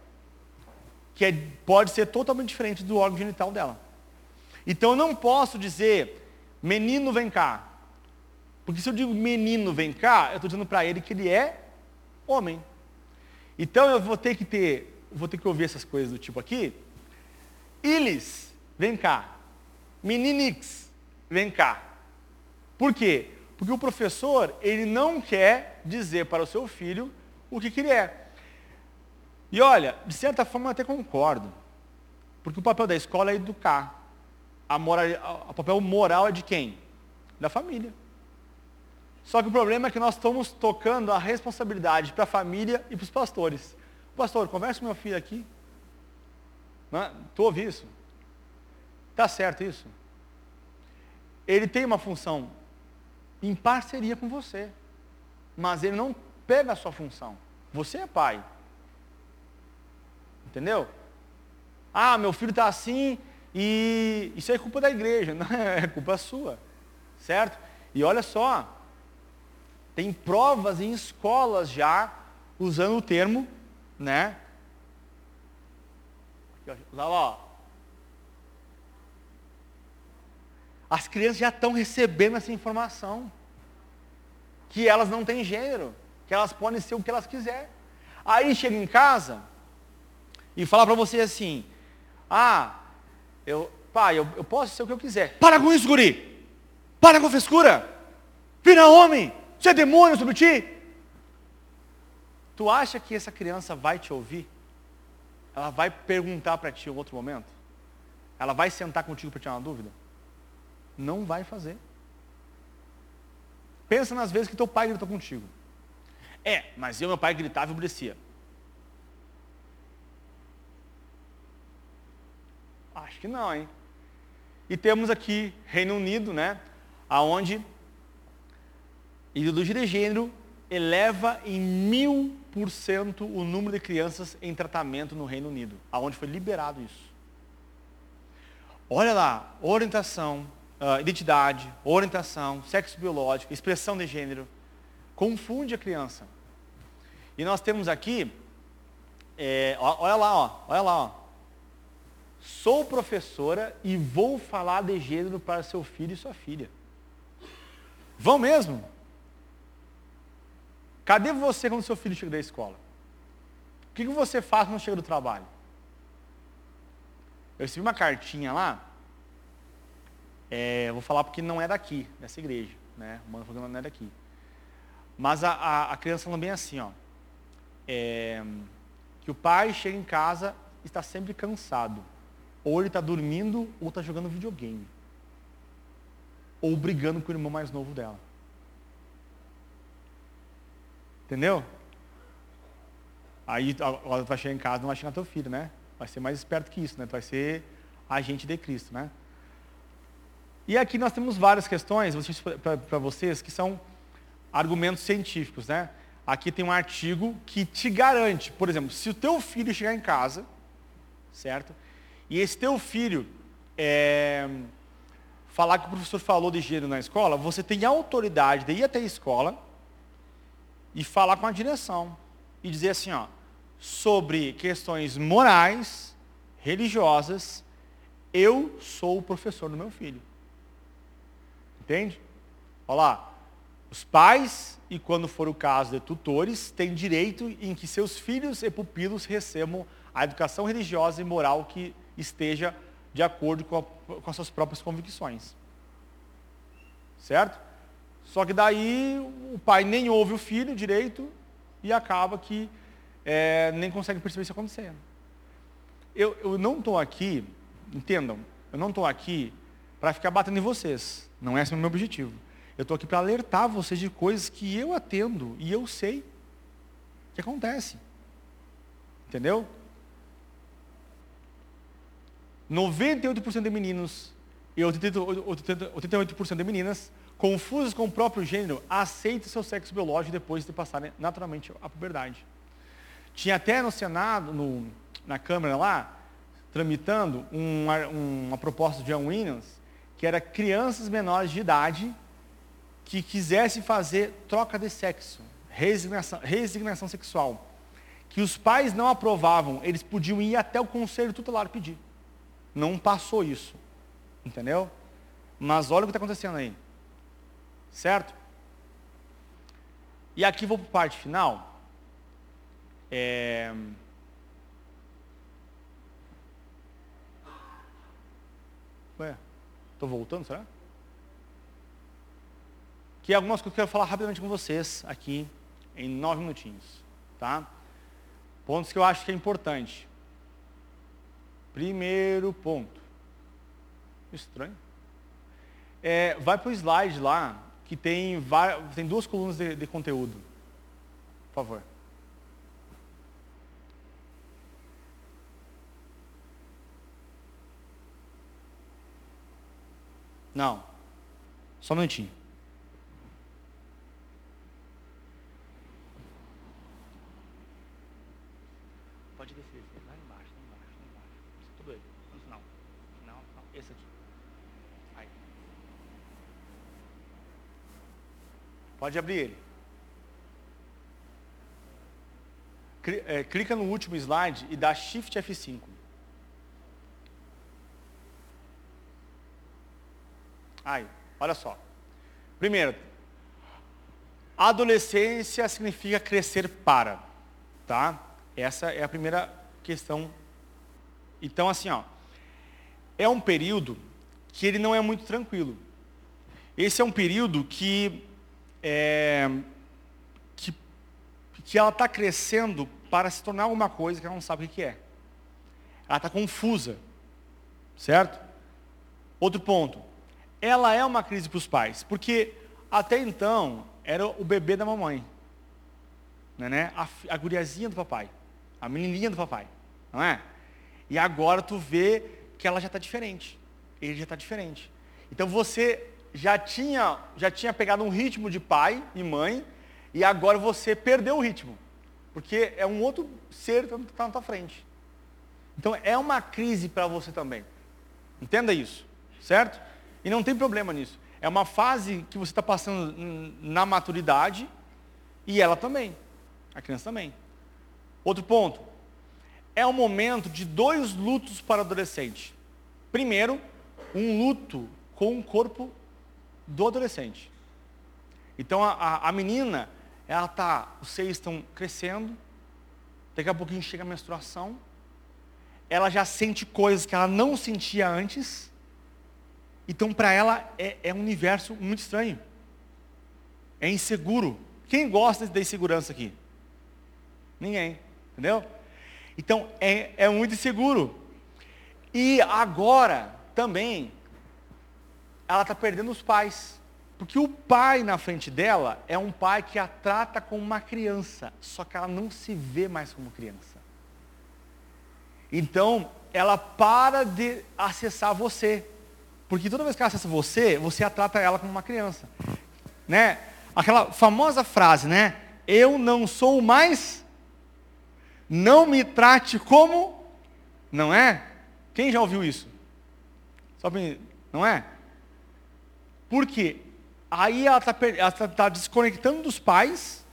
Que é, pode ser totalmente diferente do órgão genital dela. Então eu não posso dizer, menino vem cá. Porque se eu digo menino vem cá, eu estou dizendo para ele que ele é homem. Então eu vou ter que ter vou ter que ouvir essas coisas do tipo aqui. Ilis, vem cá. Meninix, vem cá. Por quê? Porque o professor, ele não quer dizer para o seu filho o que, que ele é. E olha, de certa forma eu até concordo. Porque o papel da escola é educar. A moral, o papel moral é de quem? Da família. Só que o problema é que nós estamos tocando a responsabilidade para a família e para os pastores. Pastor, conversa com meu filho aqui. Tu ouve isso? Está certo isso? Ele tem uma função em parceria com você. Mas ele não pega a sua função. Você é pai. Entendeu? Ah, meu filho está assim e isso é culpa da igreja. Não é culpa sua. Certo? E olha só, tem provas em escolas já usando o termo, né? Lá, ó. As crianças já estão recebendo essa informação. Que elas não têm gênero. Que elas podem ser o que elas quiserem. Aí chega em casa e fala para você assim, ah, eu, pai, eu, eu posso ser o que eu quiser. Para com isso, guri! Para com frescura! Vira homem! Você é demônio sobre ti? Tu acha que essa criança vai te ouvir? Ela vai perguntar para ti em outro momento? Ela vai sentar contigo para tirar uma dúvida? Não vai fazer. Pensa nas vezes que teu pai gritou contigo. É, mas eu, meu pai gritava e obedecia. Acho que não, hein? E temos aqui Reino Unido, né? Aonde ideologia de gênero eleva em mil por cento o número de crianças em tratamento no Reino Unido, aonde foi liberado isso. Olha lá, orientação, uh, identidade, orientação, sexo biológico, expressão de gênero, confunde a criança. E nós temos aqui, é, olha lá, ó, olha lá, ó. Sou professora e vou falar de gênero para seu filho e sua filha. Vão mesmo? Cadê você quando seu filho chega da escola? O que, você faz quando chega do trabalho? Eu recebi uma cartinha lá, é, vou falar porque não é daqui, dessa igreja, né? O falou que não é daqui. Mas a, a, a criança falando bem assim, ó. É, que o pai chega em casa e está sempre cansado. Ou ele está dormindo ou está jogando videogame. Ou brigando com o irmão mais novo dela. Entendeu? Aí agora tu vai chegar em casa, não vai chegar teu filho, né? Vai ser mais esperto que isso, né? Tu vai ser agente de Cristo, né? E aqui nós temos várias questões para vocês que são argumentos científicos, né? Aqui tem um artigo que te garante, por exemplo, se o teu filho chegar em casa, certo? E esse teu filho é, falar que o professor falou de gênero na escola, você tem autoridade de ir até a escola e falar com a direção e dizer assim, ó, sobre questões morais, religiosas, eu sou o professor do meu filho. Entende? Olha lá, os pais, e quando for o caso de tutores, têm direito em que seus filhos e pupilos recebam a educação religiosa e moral que esteja de acordo com, a, com as suas próprias convicções. Certo? Só que daí o pai nem ouve o filho direito e acaba que é, nem consegue perceber isso acontecendo. Eu, eu não estou aqui, entendam, eu não estou aqui para ficar batendo em vocês. Não é esse o meu objetivo. Eu estou aqui para alertar vocês de coisas que eu atendo e eu sei que acontece. Entendeu? 98% de meninos e 88% de meninas confusos com o próprio gênero, aceitem seu sexo biológico depois de passarem naturalmente a puberdade. Tinha até no Senado, no, na Câmara lá, tramitando uma, uma proposta de John Williams, que era crianças menores de idade que quisessem fazer troca de sexo, resignação, resignação sexual, que os pais não aprovavam, eles podiam ir até o conselho tutelar pedir. Não passou isso. Entendeu? Mas olha o que está acontecendo aí. Certo? E aqui vou para a parte final. É... Ué estou voltando, será? Que é algumas coisas que eu quero falar rapidamente com vocês aqui, em nove minutinhos. Tá? Pontos que eu acho que é importante. Primeiro ponto. Estranho. É, vai para o slide lá, que tem, tem duas colunas de, de conteúdo. Por favor. Não. Só um minutinho. Pode descer, lá embaixo, lá embaixo, lá embaixo. Tudo aí. No final. Não. Esse aqui. Aí. Pode abrir ele. É, clica no último slide e dá Shift F5. Aí, olha só. Primeiro, adolescência significa crescer para, tá? Essa é a primeira questão. Então, assim, ó, é um período que ele não é muito tranquilo. Esse é um período que, é, que, que ela está crescendo para se tornar alguma coisa que ela não sabe o que é. Ela está confusa, certo? Outro ponto, ela é uma crise para os pais, porque até então era o bebê da mamãe, né, né? A, a guriazinha do papai, a menininha do papai, não é? E agora tu vê que ela já está diferente, ele já está diferente. Então você já tinha, já tinha pegado um ritmo de pai e mãe, e agora você perdeu o ritmo, porque é um outro ser que está na tua frente. Então é uma crise para você também. Entenda isso, certo? E não tem problema nisso. É uma fase que você está passando na maturidade e ela também. A criança também. Outro ponto. É o momento de dois lutos para o adolescente. Primeiro, um luto com o corpo do adolescente. Então a, a, a menina, ela tá, os seios estão crescendo, daqui a pouquinho chega a menstruação, ela já sente coisas que ela não sentia antes, então, para ela, é, é, um universo muito estranho. É inseguro. Quem gosta da insegurança aqui? Ninguém. Entendeu? Então, é, é muito inseguro. E agora, também, ela está perdendo os pais. Porque o pai na frente dela é um pai que a trata como uma criança. Só que ela não se vê mais como criança. Então, ela para de acessar você. Porque toda vez que ela acessa você, você a trata ela como uma criança. Né? Aquela famosa frase, né? Eu não sou mais, não me trate como, não é? Quem já ouviu isso? Só pra, não é? Por quê? Aí ela está tá, tá desconectando dos pais,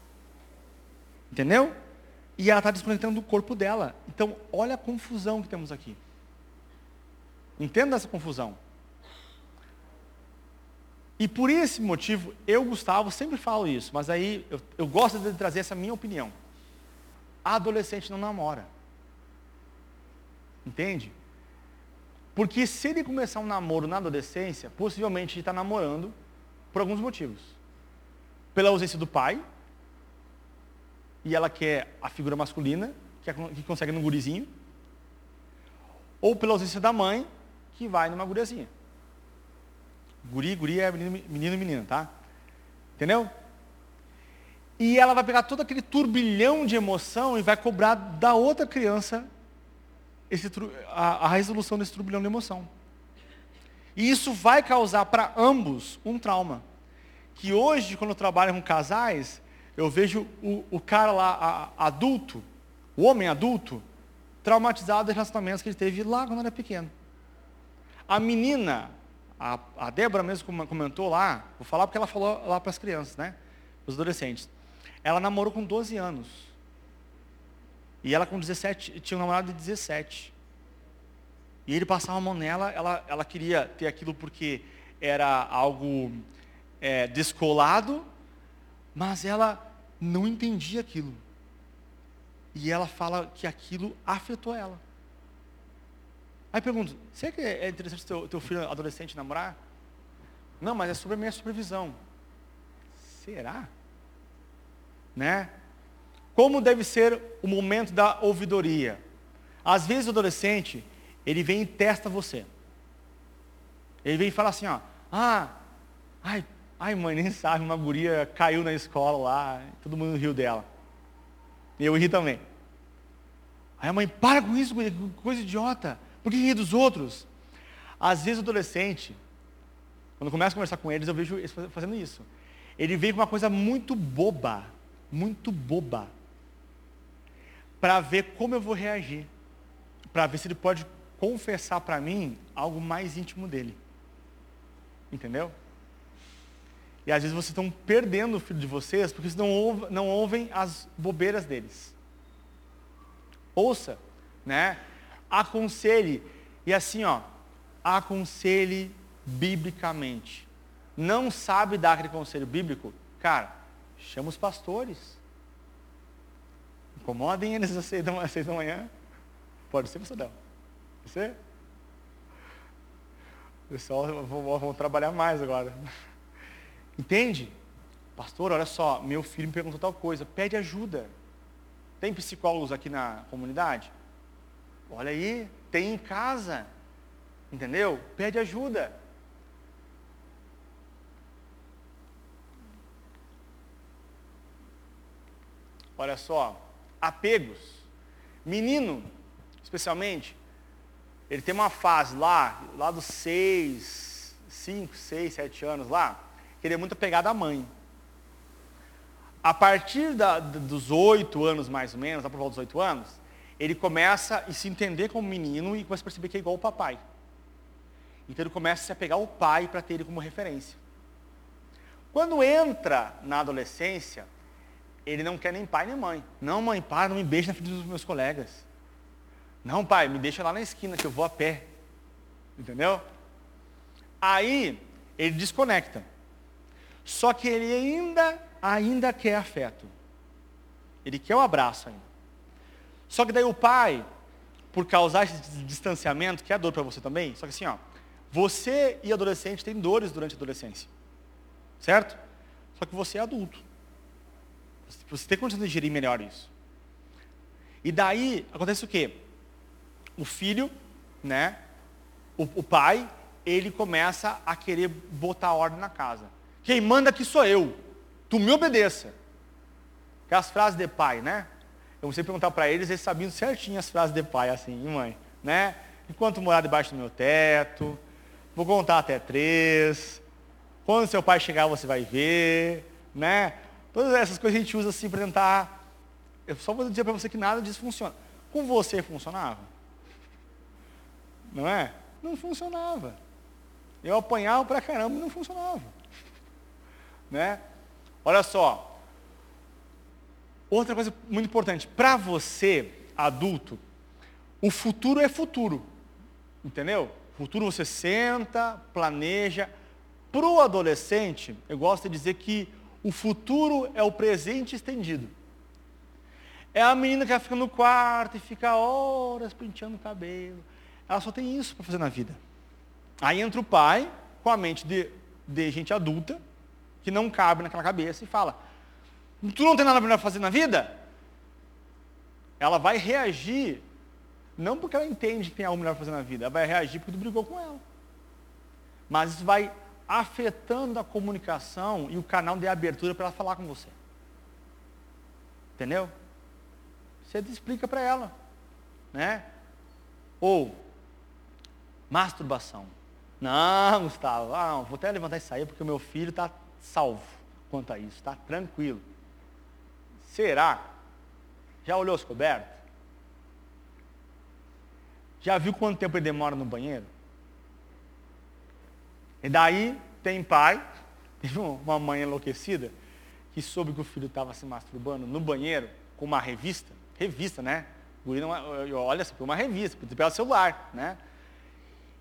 entendeu? E ela está desconectando do corpo dela. Então, olha a confusão que temos aqui. Entenda essa confusão. E por esse motivo, eu, Gustavo, sempre falo isso, mas aí eu, eu gosto de trazer essa minha opinião. A adolescente não namora. Entende? Porque se ele começar um namoro na adolescência, possivelmente ele está namorando por alguns motivos. Pela ausência do pai, e ela quer a figura masculina, que, é, que consegue no gurizinho, ou pela ausência da mãe, que vai numa guriazinha. Guri, guri é menino, menino menina, tá? Entendeu? E ela vai pegar todo aquele turbilhão de emoção e vai cobrar da outra criança esse, a, a resolução desse turbilhão de emoção. E isso vai causar para ambos um trauma. Que hoje, quando eu trabalho com casais, eu vejo o, o cara lá, a, adulto, o homem adulto, traumatizado dos relacionamentos que ele teve lá quando era pequeno. A menina a, a Débora mesmo comentou lá, vou falar porque ela falou lá para as crianças, né? Os adolescentes. Ela namorou com 12 anos. E ela com 17, tinha um namorado de 17. E ele passava a mão nela, ela, ela queria ter aquilo porque era algo é, descolado, mas ela não entendia aquilo. E ela fala que aquilo afetou ela. Aí pergunto, será que é interessante teu, teu filho adolescente namorar? Não, mas é sobre a minha supervisão. Será? Né? Como deve ser o momento da ouvidoria? Às vezes o adolescente, ele vem e testa você. Ele vem e fala assim, ó, ah, ai, ai mãe, nem sabe, uma guria caiu na escola lá, todo mundo riu dela. Eu ri também. Aí a mãe, para com isso, coisa idiota. Por que rir dos outros? Às vezes adolescente, quando começo a conversar com eles, eu vejo eles fazendo isso. Ele vem com uma coisa muito boba, muito boba, para ver como eu vou reagir, para ver se ele pode confessar para mim algo mais íntimo dele. Entendeu? E às vezes vocês estão perdendo o filho de vocês porque vocês não ouvem, não ouvem as bobeiras deles. Ouça, né? Aconselhe. E assim, ó, aconselhe biblicamente. Não sabe dar aquele conselho bíblico? Cara, chama os pastores. Incomodem eles às seis da, manhã. Pode ser, Del. Pode ser? Pessoal, vão, vão trabalhar mais agora. Entende? Pastor, olha só, meu filho me perguntou tal coisa, pede ajuda. Tem psicólogos aqui na comunidade? Olha aí, tem em casa. Entendeu? Pede ajuda. Olha só, apegos. Menino, especialmente, ele tem uma fase lá, lá dos seis, cinco, seis, sete anos lá, que ele é muito apegado à mãe. A partir da, dos oito anos, mais ou menos, lá por volta dos oito anos, ele começa a se entender como menino e começa a perceber que é igual o papai. Então ele começa a se apegar ao pai para ter ele como referência. Quando entra na adolescência, ele não quer nem pai nem mãe. Não, mãe, para, não me beije na frente dos meus colegas. Não, pai, me deixa lá na esquina que eu vou a pé. Entendeu? Aí ele desconecta. Só que ele ainda, ainda quer afeto. Ele quer o abraço ainda. Só que daí o pai, por causar esse distanciamento, que é dor para você também, só que assim, ó, você e adolescente têm dores durante a adolescência. Certo? Só que você é adulto. Você tem condição de gerir melhor isso. E daí acontece o quê? O filho, né? O, o pai, ele começa a querer botar ordem na casa. Quem manda aqui sou eu. Tu me obedeça. Aquelas frases de pai, né? Eu sempre perguntar para eles, eles sabiam certinho as frases de pai, assim, mãe, né? Enquanto morar debaixo do meu teto, vou contar até três. Quando seu pai chegar, você vai ver, né? Todas essas coisas a gente usa assim para tentar. Eu só vou dizer para você que nada disso funciona. Com você funcionava? Não é? Não funcionava. Eu apanhava para caramba e não funcionava. Né? Olha só. Outra coisa muito importante. Para você, adulto, o futuro é futuro. Entendeu? Futuro você senta, planeja. Para o adolescente, eu gosto de dizer que o futuro é o presente estendido. É a menina que fica no quarto e fica horas penteando o cabelo. Ela só tem isso para fazer na vida. Aí entra o pai, com a mente de, de gente adulta, que não cabe naquela cabeça, e fala: Tu não tem nada para fazer na vida? Ela vai reagir, não porque ela entende que tem algo melhor fazer na vida, ela vai reagir porque tu brigou com ela. Mas isso vai afetando a comunicação e o canal de abertura para ela falar com você. Entendeu? Você explica para ela, né? Ou masturbação. Não, Gustavo, ah, vou até levantar isso aí porque o meu filho está salvo quanto a isso, está tranquilo. Será? Já olhou os cobertos? Já viu quanto tempo ele demora no banheiro? E daí tem pai, teve uma mãe enlouquecida, que soube que o filho estava se masturbando no banheiro com uma revista, revista, né? Olha, você uma revista, pelo celular, né?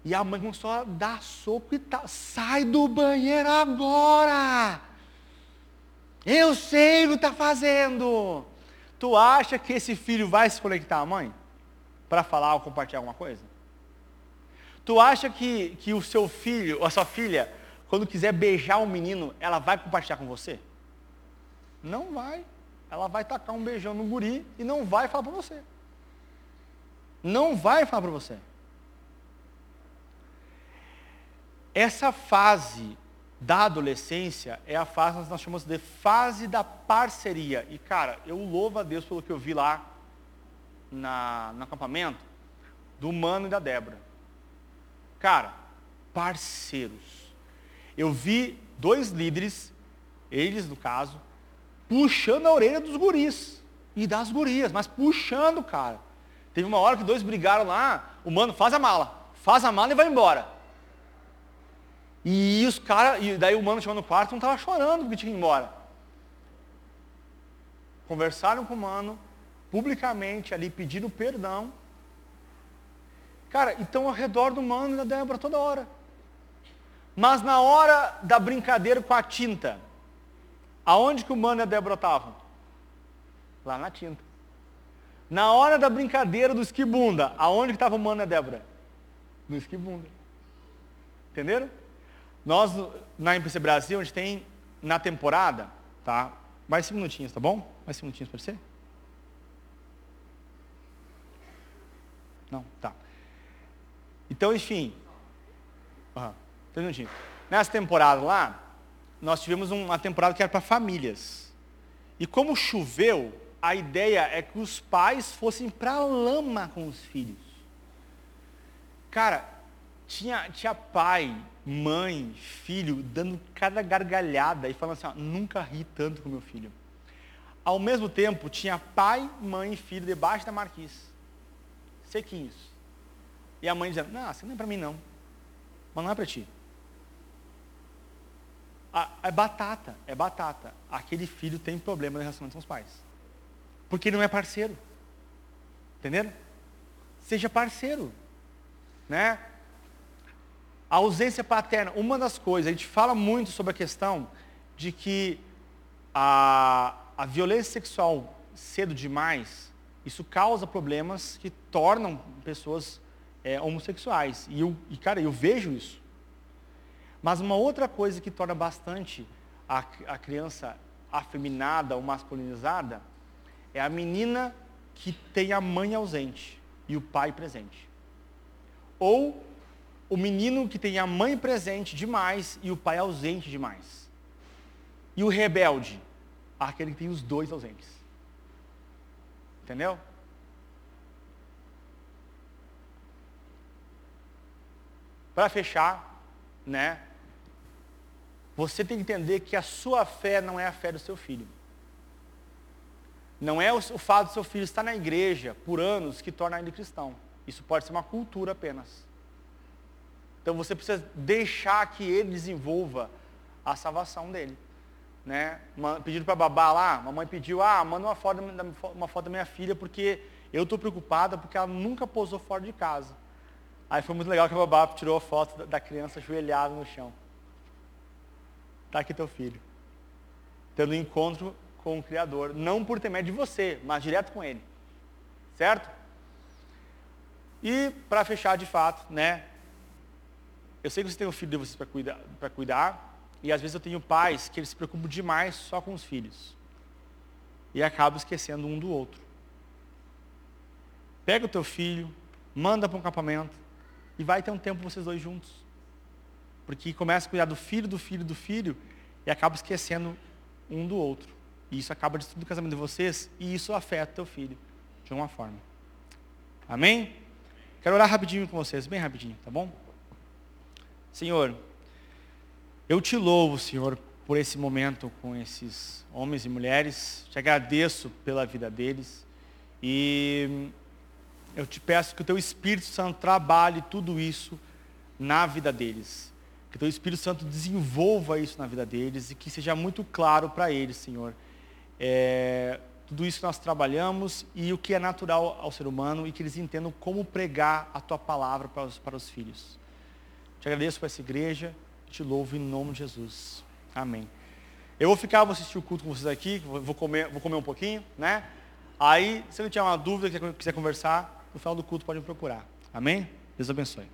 E a mãe começou a dar soco e tal. Sai do banheiro agora! Eu sei o que está fazendo. Tu acha que esse filho vai se conectar à mãe? Para falar ou compartilhar alguma coisa? Tu acha que, que o seu filho, ou a sua filha, quando quiser beijar um menino, ela vai compartilhar com você? Não vai. Ela vai tacar um beijão no guri e não vai falar para você. Não vai falar para você. Essa fase da adolescência é a fase que nós chamamos de fase da parceria. E, cara, eu louvo a Deus pelo que eu vi lá na, no acampamento do Mano e da Débora. Cara, parceiros. Eu vi dois líderes, eles no caso, puxando a orelha dos guris e das gurias, mas puxando, cara. Teve uma hora que dois brigaram lá, o mano faz a mala, faz a mala e vai embora. E os caras, e daí o mano chegou no quarto, não estava chorando porque tinha que ir embora. Conversaram com o mano, publicamente ali, pedindo perdão. Cara, então ao redor do mano e da Débora toda hora. Mas na hora da brincadeira com a tinta, aonde que o mano e a Débora estavam? Lá na tinta. Na hora da brincadeira do esquibunda, aonde que estava o mano e a Débora? No esquibunda. Entenderam? Nós, na MPC Brasil, a gente tem, na temporada, tá? Mais cinco minutinhos, tá bom? Mais cinco minutinhos para ser? Não? Tá. Então, enfim. Uhum, três minutinhos. Nessa temporada lá, nós tivemos uma temporada que era para famílias. E como choveu, a ideia é que os pais fossem para a lama com os filhos. Cara, tinha, tinha pai, mãe, filho, dando cada gargalhada e falando assim, ó, nunca ri tanto com meu filho. Ao mesmo tempo, tinha pai, mãe e filho debaixo da marquise. Sequinhos. E a mãe dizendo, não, isso não é para mim não. Mas não é para ti. é batata, é batata. Aquele filho tem problema no relacionamento com os pais. Porque ele não é parceiro. Entenderam? Seja parceiro. Né? A ausência paterna, uma das coisas, a gente fala muito sobre a questão de que a, a violência sexual cedo demais, isso causa problemas que tornam pessoas é, homossexuais. E, eu, e, cara, eu vejo isso. Mas uma outra coisa que torna bastante a, a criança afeminada ou masculinizada é a menina que tem a mãe ausente e o pai presente. Ou o menino que tem a mãe presente demais e o pai ausente demais. E o rebelde, aquele que tem os dois ausentes. Entendeu? Para fechar, né? Você tem que entender que a sua fé não é a fé do seu filho. Não é o, fato do seu filho estar na igreja por anos que torna ele cristão. Isso pode ser uma cultura apenas. Então você precisa deixar que ele desenvolva a salvação dele. Né? Pediram para babá lá, mamãe pediu, ah, manda uma foto, da, uma foto da minha filha, porque eu estou preocupada porque ela nunca posou fora de casa. Aí foi muito legal que a babá tirou a foto da, criança ajoelhada no chão. Está aqui teu filho. Tendo encontro com o Criador. Não por intermédio de você, mas direto com ele. Certo? E para fechar de fato, né? Eu sei que você tem um filho de vocês para cuidar, cuidar, e às vezes eu tenho pais que eles se preocupam demais só com os filhos. E acabam esquecendo um do outro. Pega o teu filho, manda para um acampamento, e vai ter um tempo vocês dois juntos. Porque começa a cuidar do filho, do filho, do filho, e acaba esquecendo um do outro. E isso acaba destruindo o casamento de vocês, e isso afeta o teu filho, de uma forma. Amém? Quero orar rapidinho com vocês, bem rapidinho, tá bom? Senhor, eu te louvo, Senhor, por esse momento com esses homens e mulheres. Te agradeço pela vida deles. E eu te peço que o teu Espírito Santo trabalhe tudo isso na vida deles. Que o teu Espírito Santo desenvolva isso na vida deles e que seja muito claro para eles, Senhor. É, tudo isso que nós trabalhamos e o que é natural ao ser humano e que eles entendam como pregar a tua palavra para os, para os filhos. Te agradeço por essa igreja, te louvo em nome de Jesus. Amém. Eu vou ficar, vou assistir o culto com vocês aqui, vou comer, vou comer um pouquinho, né? Aí, se não tiver uma dúvida, quiser conversar, no final do culto pode me procurar. Amém? Deus abençoe.